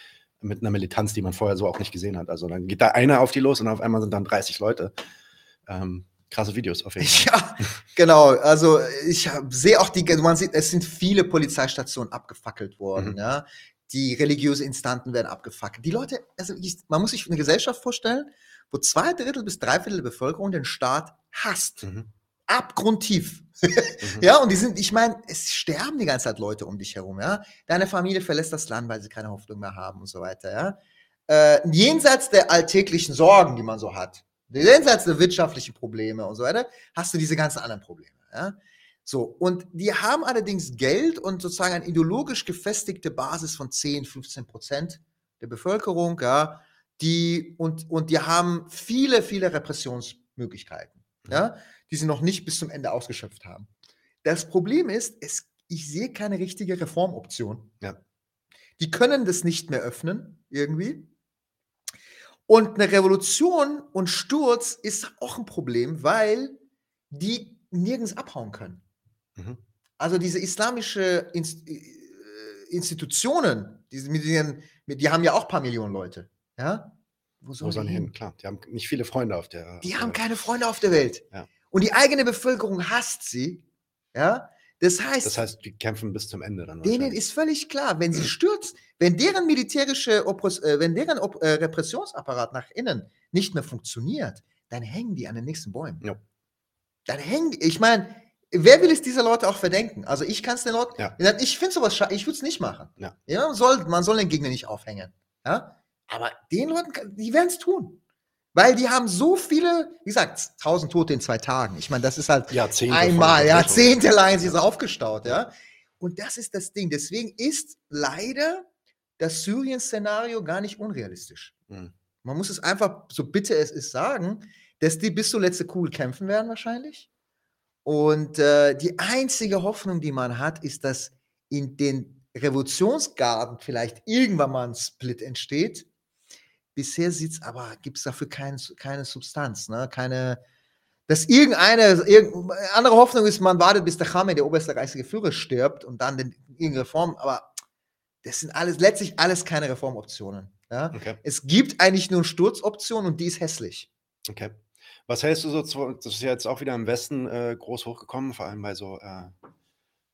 mit einer Militanz, die man vorher so auch nicht gesehen hat. Also dann geht da einer auf die los und auf einmal sind dann 30 Leute. Ähm, krasse Videos auf jeden Fall. Ja, genau. Also ich sehe auch die, man sieht, es sind viele Polizeistationen abgefackelt worden. Mhm. Ja die religiöse Instanten werden abgefackelt. Die Leute, also ich, man muss sich eine Gesellschaft vorstellen, wo zwei Drittel bis drei Viertel der Bevölkerung den Staat hasst. Mhm. Abgrundtief. mhm. Ja, und die sind, ich meine, es sterben die ganze Zeit Leute um dich herum, ja. Deine Familie verlässt das Land, weil sie keine Hoffnung mehr haben und so weiter, ja. Äh, jenseits der alltäglichen Sorgen, die man so hat, jenseits der wirtschaftlichen Probleme und so weiter, hast du diese ganzen anderen Probleme, ja. So, und die haben allerdings Geld und sozusagen eine ideologisch gefestigte Basis von 10, 15 Prozent der Bevölkerung, ja, die, und, und die haben viele, viele Repressionsmöglichkeiten. Ja, die sie noch nicht bis zum Ende ausgeschöpft haben. Das Problem ist, es, ich sehe keine richtige Reformoption. Ja. Die können das nicht mehr öffnen, irgendwie. Und eine Revolution und Sturz ist auch ein Problem, weil die nirgends abhauen können. Mhm. Also diese islamische Inst äh, Institutionen, mit, die haben ja auch ein paar Millionen Leute. Ja? Wo sollen Wo die hin? hin? Klar, die haben nicht viele Freunde auf der Die haben keine Freunde auf der Welt. Ja. Und die eigene Bevölkerung hasst sie. Ja? Das heißt, das heißt, die kämpfen bis zum Ende dann. Denen ist völlig klar, wenn sie stürzen, wenn deren militärische, Oppos äh, wenn deren Op äh, Repressionsapparat nach innen nicht mehr funktioniert, dann hängen die an den nächsten Bäumen. Ja. Dann hängen, die, ich meine, wer will es dieser Leute auch verdenken? Also ich kann es den Leuten, ja. ich finde sowas, ich würde es nicht machen. Ja. ja. man, soll, man soll den Gegner nicht aufhängen. Ja? Aber den Leuten, die werden es tun. Weil die haben so viele, wie gesagt, tausend Tote in zwei Tagen. Ich meine, das ist halt Jahrzehnte einmal, jahrzehntelang sich aufgestaut, ja. Und das ist das Ding. Deswegen ist leider das Syrien-Szenario gar nicht unrealistisch. Mhm. Man muss es einfach, so bitte es ist, sagen, dass die bis zur letzte Kugel kämpfen werden wahrscheinlich. Und äh, die einzige Hoffnung, die man hat, ist, dass in den Revolutionsgarden vielleicht irgendwann mal ein Split entsteht Bisher sieht's aber, gibt es dafür kein, keine Substanz, ne? keine, dass irgendeine, irgendeine andere Hoffnung ist, man wartet, bis der Chame, der oberste geistige Führer, stirbt und dann den, irgendeine Reform, aber das sind alles, letztlich alles keine Reformoptionen. Ja? Okay. Es gibt eigentlich nur eine Sturzoption und die ist hässlich. Okay. Was hältst du so, zu, das ist ja jetzt auch wieder im Westen äh, groß hochgekommen, vor allem bei so äh,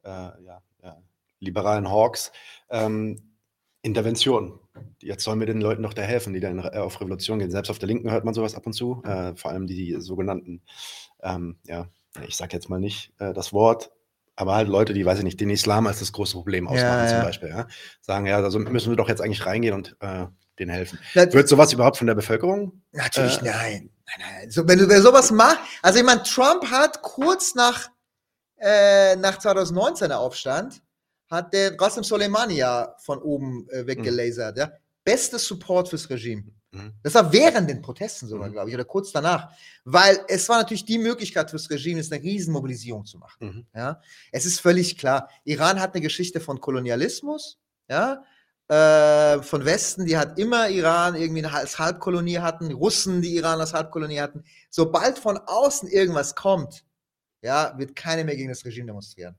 äh, ja, ja, liberalen Hawks, ähm, Intervention. Jetzt sollen wir den Leuten doch da helfen, die dann äh, auf Revolution gehen. Selbst auf der Linken hört man sowas ab und zu, äh, vor allem die sogenannten, ähm, ja, ich sage jetzt mal nicht äh, das Wort, aber halt Leute, die, weiß ich nicht, den Islam als das große Problem ausmachen ja, zum Beispiel, ja? sagen, ja, da müssen wir doch jetzt eigentlich reingehen und äh, denen helfen. Das, Wird sowas überhaupt von der Bevölkerung? Natürlich äh, nein. Nein, nein. So, wenn du wer sowas machst, also ich meine, Trump hat kurz nach, äh, nach 2019 der Aufstand, hat der Qasem Soleimani ja von oben äh, weggelasert. Mhm. Ja? Bestes Support fürs Regime. Mhm. Das war während den Protesten sogar, mhm. glaube ich, oder kurz danach. Weil es war natürlich die Möglichkeit fürs Regime, ist eine Riesenmobilisierung zu machen. Mhm. Ja? Es ist völlig klar, Iran hat eine Geschichte von Kolonialismus, ja, äh, von Westen, die hat immer Iran irgendwie als Halbkolonie hatten, Russen, die Iran als Halbkolonie hatten. Sobald von außen irgendwas kommt, ja, wird keiner mehr gegen das Regime demonstrieren.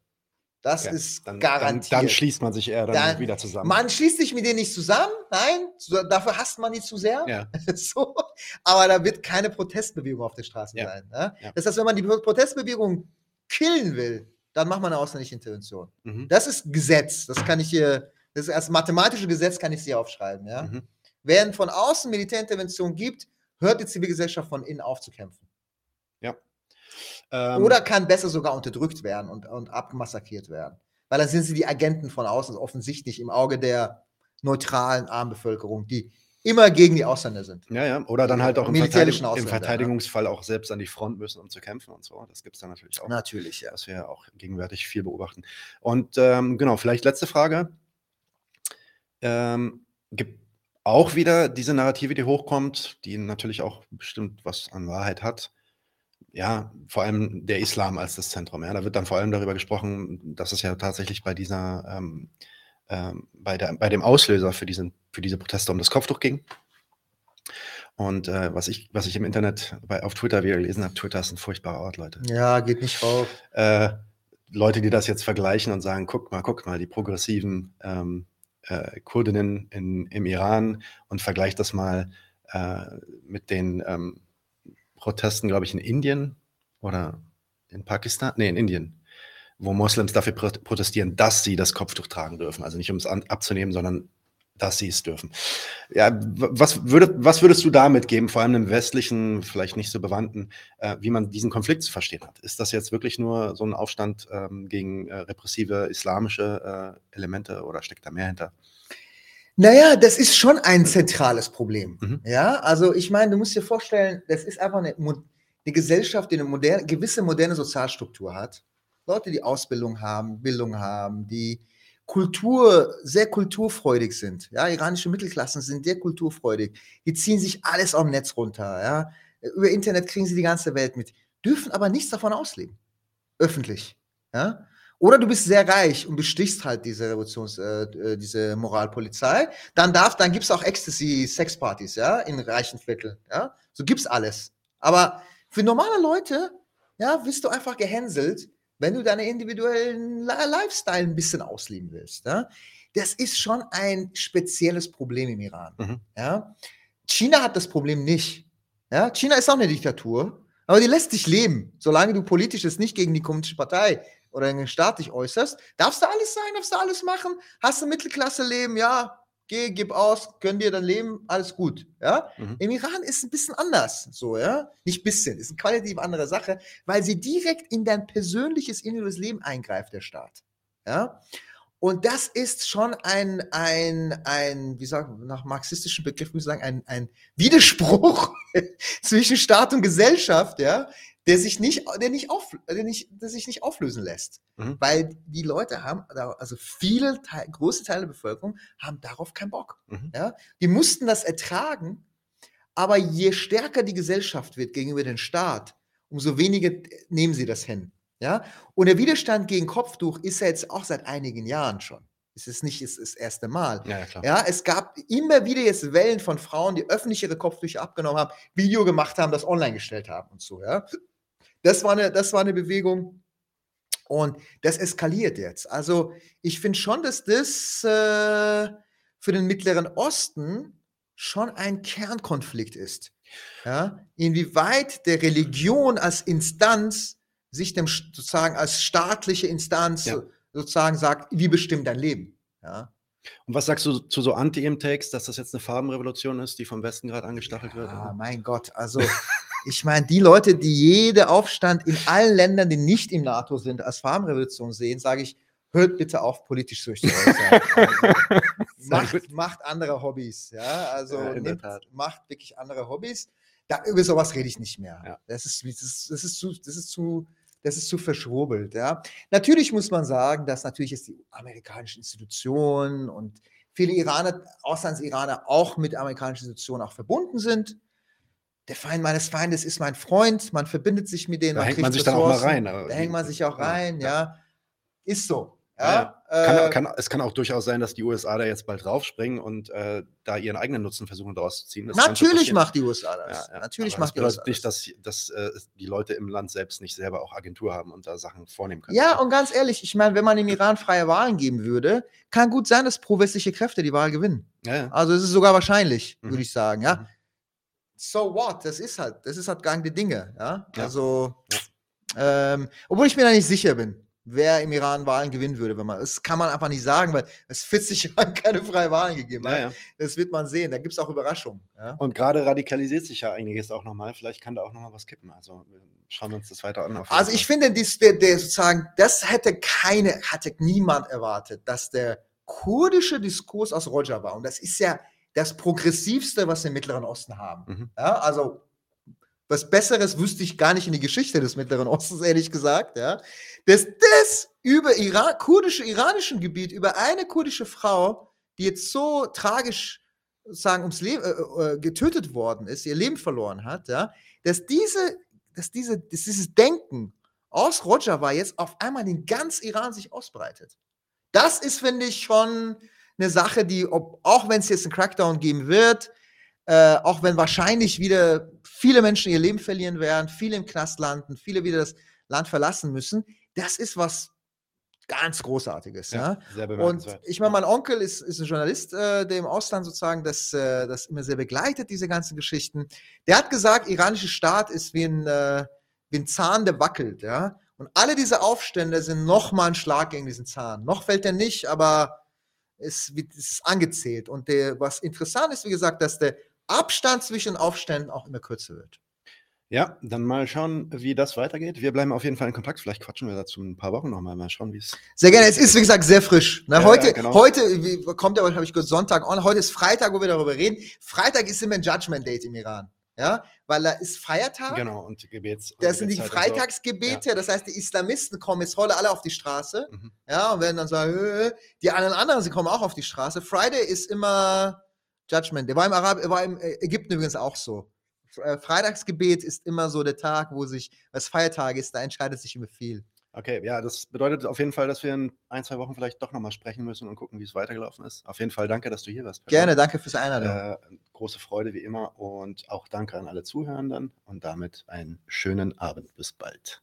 Das ja, ist dann, garantiert. Dann, dann, schließt man sich eher dann, dann, wieder zusammen. Man schließt sich mit denen nicht zusammen, nein, dafür hasst man die zu sehr. Ja. so, aber da wird keine Protestbewegung auf der Straße ja. sein. Ne? Das heißt, wenn man die Protestbewegung killen will, dann macht man eine ausländische Intervention. Mhm. Das ist Gesetz. Das kann ich hier, das ist als mathematische Gesetz kann ich sie aufschreiben. Ja? Mhm. Während von außen Militärintervention gibt, hört die Zivilgesellschaft von innen auf zu kämpfen. Ähm, Oder kann besser sogar unterdrückt werden und, und abmassakriert werden. Weil dann sind sie die Agenten von außen, offensichtlich im Auge der neutralen Armbevölkerung, die immer gegen die Ausländer sind. Ja, ja. Oder dann halt auch im, Verteidig im Verteidigungsfall auch selbst an die Front müssen, um zu kämpfen und so. Das gibt es dann natürlich auch. Natürlich, ja. Was wir auch gegenwärtig viel beobachten. Und ähm, genau, vielleicht letzte Frage. Ähm, gibt auch wieder diese Narrative, die hochkommt, die natürlich auch bestimmt was an Wahrheit hat ja, vor allem der Islam als das Zentrum. Ja. Da wird dann vor allem darüber gesprochen, dass es ja tatsächlich bei dieser, ähm, ähm, bei, der, bei dem Auslöser für, diesen, für diese Proteste um das Kopftuch ging. Und äh, was, ich, was ich im Internet bei, auf Twitter wieder gelesen habe, Twitter ist ein furchtbarer Ort, Leute. Ja, geht nicht rauf. Äh, Leute, die das jetzt vergleichen und sagen, guck mal, guck mal, die progressiven ähm, äh, Kurdinnen in, im Iran und vergleicht das mal äh, mit den ähm, Protesten, glaube ich, in Indien oder in Pakistan, nee, in Indien, wo Moslems dafür protestieren, dass sie das Kopftuch tragen dürfen. Also nicht um es abzunehmen, sondern dass sie es dürfen. Ja, was, würde, was würdest du damit geben, vor allem im westlichen, vielleicht nicht so bewandten, äh, wie man diesen Konflikt zu verstehen hat? Ist das jetzt wirklich nur so ein Aufstand ähm, gegen äh, repressive islamische äh, Elemente oder steckt da mehr hinter? Naja, das ist schon ein zentrales Problem. Mhm. Ja, also ich meine, du musst dir vorstellen, das ist einfach eine, eine Gesellschaft, die eine moderne, gewisse moderne Sozialstruktur hat. Leute, die Ausbildung haben, Bildung haben, die Kultur, sehr kulturfreudig sind. Ja, iranische Mittelklassen sind sehr kulturfreudig. Die ziehen sich alles am Netz runter. Ja, über Internet kriegen sie die ganze Welt mit, dürfen aber nichts davon ausleben. Öffentlich. Ja, oder du bist sehr reich und bestichst halt diese Revolutions, äh, äh diese Moralpolizei. Dann darf, dann gibt's auch Ecstasy-Sexpartys, ja, in reichen Vierteln, ja. So gibt's alles. Aber für normale Leute, ja, wirst du einfach gehänselt, wenn du deine individuellen Lifestyle ein bisschen ausleben willst, ja. Das ist schon ein spezielles Problem im Iran, mhm. ja. China hat das Problem nicht. Ja, China ist auch eine Diktatur, aber die lässt sich leben, solange du politisch es nicht gegen die Kommunistische Partei oder in den Staat dich äußerst, darfst du alles sein, darfst du alles machen, hast du Mittelklasse-Leben, ja, geh, gib aus, gönn dir dein Leben, alles gut. Ja? Mhm. Im Iran ist es ein bisschen anders, so, ja. Nicht bisschen, ist eine qualitativ andere Sache, weil sie direkt in dein persönliches, individuelles Leben eingreift, der Staat. Ja. Und das ist schon ein, ein, ein, wie sagen, nach marxistischen Begriffen muss ich sagen, ein, ein Widerspruch zwischen Staat und Gesellschaft, ja, der sich nicht, der nicht, auf, der nicht, der sich nicht auflösen lässt. Mhm. Weil die Leute haben, also viele, Teil, große Teile der Bevölkerung haben darauf keinen Bock. Mhm. Ja? Die mussten das ertragen, aber je stärker die Gesellschaft wird gegenüber dem Staat, umso weniger nehmen sie das hin. Ja? Und der Widerstand gegen Kopftuch ist ja jetzt auch seit einigen Jahren schon. Es ist nicht es ist das erste Mal. Ja, klar. ja, es gab immer wieder jetzt Wellen von Frauen, die öffentlich ihre Kopftücher abgenommen haben, Video gemacht haben, das online gestellt haben und so. Ja? Das war eine, das war eine Bewegung. Und das eskaliert jetzt. Also ich finde schon, dass das äh, für den Mittleren Osten schon ein Kernkonflikt ist. Ja? Inwieweit der Religion als Instanz sich dem sozusagen als staatliche Instanz ja. sozusagen sagt, wie bestimmt dein Leben. Ja? Und was sagst du zu so Anti-Im-Takes, dass das jetzt eine Farbenrevolution ist, die vom Westen gerade angestachelt ja, wird? Ah, mein Gott, also ich meine, die Leute, die jede Aufstand in allen Ländern, die nicht im NATO sind, als Farbenrevolution sehen, sage ich, hört bitte auf, politisch zu äußern. Also, macht, macht, andere Hobbys, ja, also ja, nimmt, macht wirklich andere Hobbys. Da, über sowas rede ich nicht mehr. Ja. Das, ist, das, ist, das, ist zu, das ist zu, das ist zu verschwurbelt. Ja. Natürlich muss man sagen, dass natürlich jetzt die amerikanischen Institutionen und viele Iraner, Auslandsiraner auch mit amerikanischen Institutionen auch verbunden sind der Feind meines Feindes ist mein Freund, man verbindet sich mit denen. Da hängt man sich dann auch mal rein. da hängt man sich auch rein, ja. ja. Ist so. Ja, ja. Kann, äh, kann, es kann auch durchaus sein, dass die USA da jetzt bald draufspringen und äh, da ihren eigenen Nutzen versuchen daraus zu ziehen. Das natürlich macht die USA das. Ja, natürlich macht das die USA nicht, dass, dass äh, die Leute im Land selbst nicht selber auch Agentur haben und da Sachen vornehmen können. Ja, und ganz ehrlich, ich meine, wenn man im Iran freie Wahlen geben würde, kann gut sein, dass pro-westliche Kräfte die Wahl gewinnen. Also es ist sogar wahrscheinlich, mhm. würde ich sagen. Ja. Mhm so what? Das ist halt, das ist halt gang die Dinge. Ja? ja. Also, ähm, obwohl ich mir da nicht sicher bin, wer im Iran Wahlen gewinnen würde, wenn man, das kann man einfach nicht sagen, weil es 40 Jahre keine freie Wahlen gegeben hat. Ja, ja. Das wird man sehen. Da gibt es auch Überraschungen. Ja? Und gerade radikalisiert sich ja einiges auch nochmal. Vielleicht kann da auch nochmal was kippen. Also schauen wir uns das weiter an. Also ich finde, dies, der, der sozusagen, das hätte keine, hatte niemand erwartet, dass der kurdische Diskurs aus Rojava, und das ist ja das Progressivste, was wir im Mittleren Osten haben. Mhm. Ja, also was Besseres wüsste ich gar nicht in die Geschichte des Mittleren Ostens, ehrlich gesagt. Ja. Dass das über Iran, kurdische, iranischen Gebiet, über eine kurdische Frau, die jetzt so tragisch sagen, ums Leben äh, äh, getötet worden ist, ihr Leben verloren hat, ja, dass diese, dass diese, dass dieses Denken aus Rojava jetzt auf einmal in ganz Iran sich ausbreitet. Das ist, finde ich, schon eine Sache, die, ob, auch wenn es jetzt einen Crackdown geben wird, äh, auch wenn wahrscheinlich wieder viele Menschen ihr Leben verlieren werden, viele im Knast landen, viele wieder das Land verlassen müssen, das ist was ganz Großartiges. Ja, ja. Und ich meine, mein Onkel ist, ist ein Journalist, äh, der im Ausland sozusagen das, äh, das immer sehr begleitet, diese ganzen Geschichten. Der hat gesagt, iranischer Staat ist wie ein, äh, wie ein Zahn, der wackelt. Ja? Und alle diese Aufstände sind nochmal ein Schlag gegen diesen Zahn. Noch fällt er nicht, aber es ist angezählt. Und der, was interessant ist, wie gesagt, dass der Abstand zwischen Aufständen auch immer kürzer wird. Ja, dann mal schauen, wie das weitergeht. Wir bleiben auf jeden Fall in Kontakt. Vielleicht quatschen wir dazu ein paar Wochen nochmal. Mal schauen, wie es. Sehr gerne. Es ist, wie gesagt, sehr frisch. Ne? Ja, heute, ja, genau. heute wie, kommt ja, habe ich gehört, Sonntag on. Heute ist Freitag, wo wir darüber reden. Freitag ist immer ein Judgment Date im Iran ja, weil da ist Feiertag. Genau, und Gebets. Das sind die Freitagsgebete, ja. das heißt, die Islamisten kommen jetzt heute alle auf die Straße, mhm. ja, und werden dann sagen, äh, die anderen anderen, sie kommen auch auf die Straße. Friday ist immer Judgment. Der war im Arab, war im äh, Ägypten übrigens auch so. Äh, Freitagsgebet ist immer so der Tag, wo sich, was Feiertag ist, da entscheidet sich immer viel. Okay, ja, das bedeutet auf jeden Fall, dass wir in ein, zwei Wochen vielleicht doch nochmal sprechen müssen und gucken, wie es weitergelaufen ist. Auf jeden Fall danke, dass du hier warst. Gerne, danke fürs Einladung. Äh, große Freude wie immer und auch danke an alle Zuhörenden und damit einen schönen Abend. Bis bald.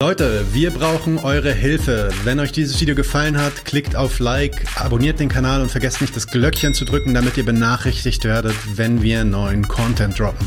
Leute, wir brauchen eure Hilfe. Wenn euch dieses Video gefallen hat, klickt auf Like, abonniert den Kanal und vergesst nicht das Glöckchen zu drücken, damit ihr benachrichtigt werdet, wenn wir neuen Content droppen.